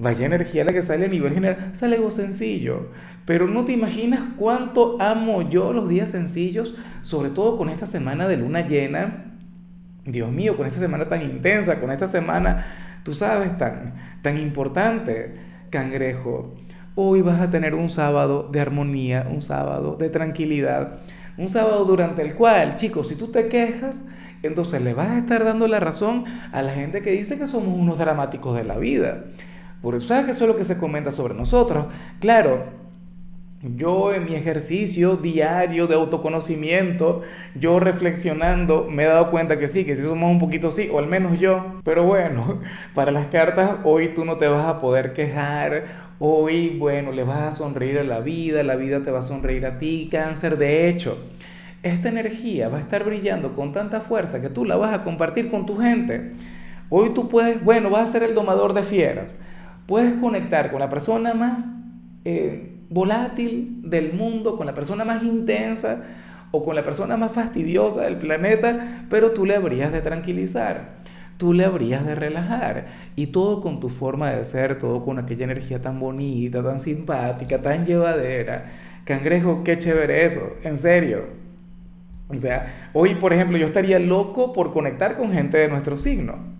Vaya energía la que sale a nivel general. Sale algo sencillo. Pero no te imaginas cuánto amo yo los días sencillos, sobre todo con esta semana de luna llena. Dios mío, con esta semana tan intensa, con esta semana, tú sabes, tan, tan importante, cangrejo. Hoy vas a tener un sábado de armonía, un sábado de tranquilidad, un sábado durante el cual, chicos, si tú te quejas, entonces le vas a estar dando la razón a la gente que dice que somos unos dramáticos de la vida. Por eso, ¿sabes que eso es lo que se comenta sobre nosotros? Claro, yo en mi ejercicio diario de autoconocimiento, yo reflexionando, me he dado cuenta que sí, que sí somos un poquito sí, o al menos yo. Pero bueno, para las cartas, hoy tú no te vas a poder quejar. Hoy, bueno, le vas a sonreír a la vida, la vida te va a sonreír a ti, cáncer. De hecho, esta energía va a estar brillando con tanta fuerza que tú la vas a compartir con tu gente. Hoy tú puedes, bueno, vas a ser el domador de fieras puedes conectar con la persona más eh, volátil del mundo, con la persona más intensa o con la persona más fastidiosa del planeta, pero tú le habrías de tranquilizar, tú le habrías de relajar y todo con tu forma de ser, todo con aquella energía tan bonita, tan simpática, tan llevadera. Cangrejo, qué chévere eso, en serio. O sea, hoy, por ejemplo, yo estaría loco por conectar con gente de nuestro signo.